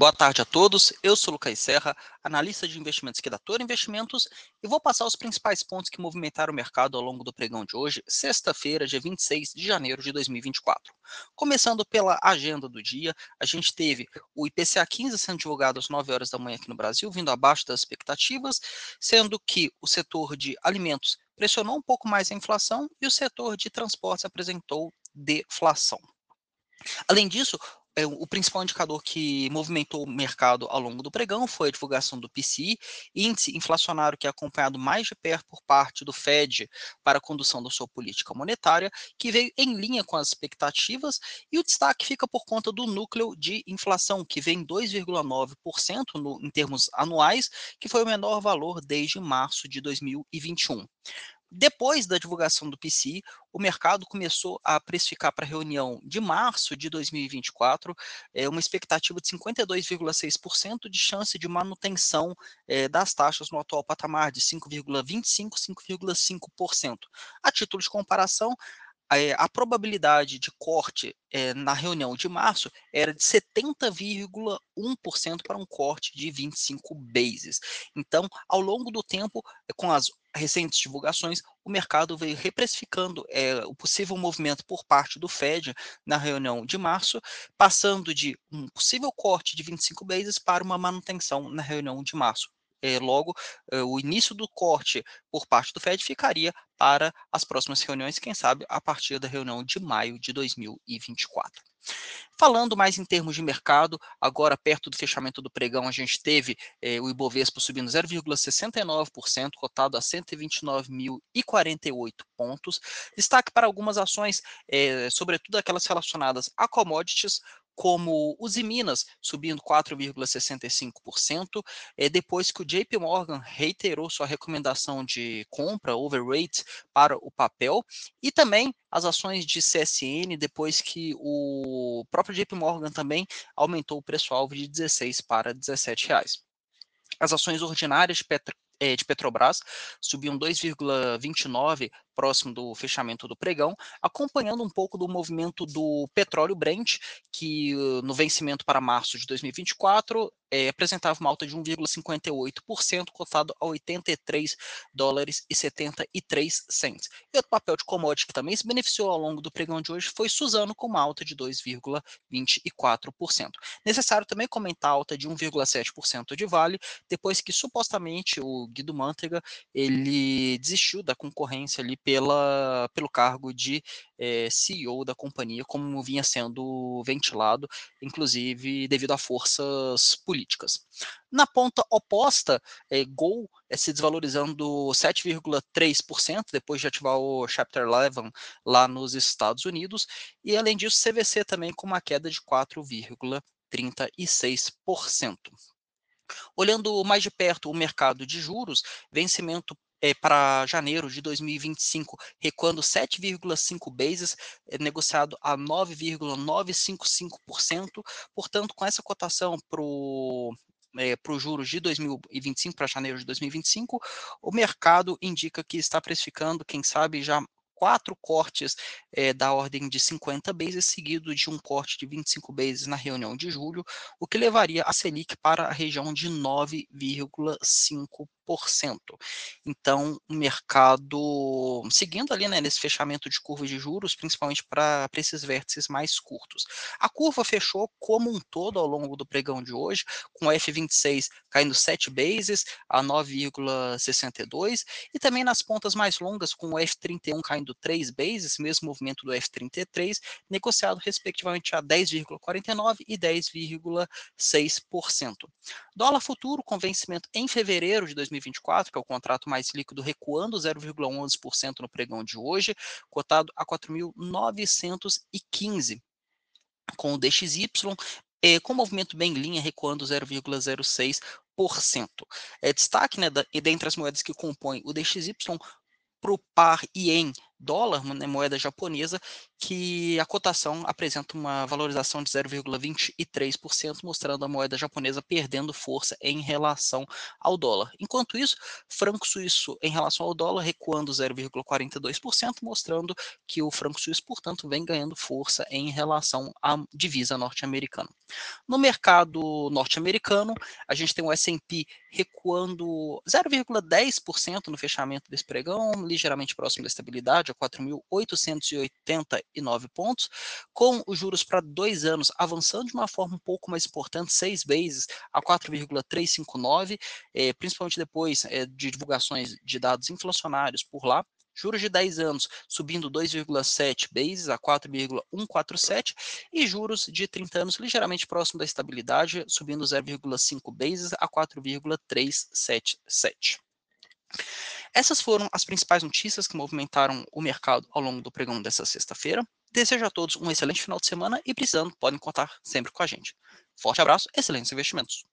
Boa tarde a todos, eu sou Lucas Serra, analista de investimentos aqui da Toro Investimentos, e vou passar os principais pontos que movimentaram o mercado ao longo do pregão de hoje, sexta-feira, dia 26 de janeiro de 2024. Começando pela agenda do dia, a gente teve o IPCA 15 sendo divulgado às 9 horas da manhã aqui no Brasil, vindo abaixo das expectativas, sendo que o setor de alimentos pressionou um pouco mais a inflação e o setor de transportes apresentou deflação. Além disso, o principal indicador que movimentou o mercado ao longo do pregão foi a divulgação do PCI, índice inflacionário que é acompanhado mais de perto por parte do Fed para a condução da sua política monetária, que veio em linha com as expectativas, e o destaque fica por conta do núcleo de inflação, que vem 2,9% em termos anuais, que foi o menor valor desde março de 2021. Depois da divulgação do PCI, o mercado começou a precificar para a reunião de março de 2024 é, uma expectativa de 52,6% de chance de manutenção é, das taxas no atual patamar de 5,25%, 5,5%. A título de comparação, a probabilidade de corte é, na reunião de março era de 70,1% para um corte de 25 bases. Então, ao longo do tempo, com as recentes divulgações, o mercado veio reprecificando é, o possível movimento por parte do Fed na reunião de março, passando de um possível corte de 25 bases para uma manutenção na reunião de março. É, logo, é, o início do corte por parte do Fed ficaria para as próximas reuniões, quem sabe a partir da reunião de maio de 2024. Falando mais em termos de mercado, agora perto do fechamento do pregão, a gente teve eh, o Ibovespa subindo 0,69%, cotado a 129.048 pontos. Destaque para algumas ações, eh, sobretudo aquelas relacionadas a commodities, como os Minas subindo 4,65%, é, depois que o JP Morgan reiterou sua recomendação de compra, overweight, para o papel, e também as ações de CSN, depois que o próprio JP Morgan também aumentou o preço-alvo de 16 para 17 reais. As ações ordinárias de, Petro, é, de Petrobras subiam 2,29 próximo do fechamento do pregão, acompanhando um pouco do movimento do petróleo Brent, que no vencimento para março de 2024 é, apresentava uma alta de 1,58%, cotado a 83 dólares e 73 cents. E outro papel de commodity que também se beneficiou ao longo do pregão de hoje foi Suzano, com uma alta de 2,24%. Necessário também comentar a alta de 1,7% de Vale, depois que supostamente o Guido Mantega ele desistiu da concorrência ali pela, pelo cargo de é, eh, CEO da companhia, como vinha sendo ventilado, inclusive devido a forças políticas. Na ponta oposta, é, Gol é, se desvalorizando 7,3% depois de ativar o Chapter 11 lá nos Estados Unidos, e além disso, CVC também com uma queda de 4,36%. Olhando mais de perto o mercado de juros, vencimento é, para janeiro de 2025, recuando 7,5 bases, é, negociado a 9,955%. Portanto, com essa cotação para o é, para os juros de 2025, para janeiro de 2025, o mercado indica que está precificando, quem sabe, já quatro cortes é, da ordem de 50 bases, seguido de um corte de 25 bases na reunião de julho, o que levaria a Selic para a região de 9,5%. Então, o mercado, seguindo ali né, nesse fechamento de curva de juros, principalmente para esses vértices mais curtos. A curva fechou como um todo ao longo do pregão de hoje, com o F26 caindo 7 bases a 9,62, e também nas pontas mais longas, com o F31 caindo 3 bases, mesmo movimento do F33, negociado respectivamente a 10,49 e 10,6%. Dólar futuro com vencimento em fevereiro de 2020 2024, que é o contrato mais líquido, recuando 0,11% no pregão de hoje, cotado a 4.915, com o DXY é, com movimento bem em linha, recuando 0,06%. É, destaque, né, da, dentre as moedas que compõem o DXY, para o par IEM dólar, né, moeda japonesa, que a cotação apresenta uma valorização de 0,23%, mostrando a moeda japonesa perdendo força em relação ao dólar. Enquanto isso, franco suíço em relação ao dólar recuando 0,42%, mostrando que o franco suíço, portanto, vem ganhando força em relação à divisa norte-americana. No mercado norte-americano, a gente tem o S&P recuando 0,10% no fechamento desse pregão, ligeiramente próximo da estabilidade, a 4.889 pontos, com os juros para dois anos avançando de uma forma um pouco mais importante, seis vezes a 4,359, eh, principalmente depois eh, de divulgações de dados inflacionários por lá, juros de 10 anos subindo 2,7 bases a 4,147 e juros de 30 anos ligeiramente próximo da estabilidade, subindo 0,5 bases a 4,377. Essas foram as principais notícias que movimentaram o mercado ao longo do pregão dessa sexta-feira. Desejo a todos um excelente final de semana e precisando, podem contar sempre com a gente. Forte abraço, excelentes investimentos.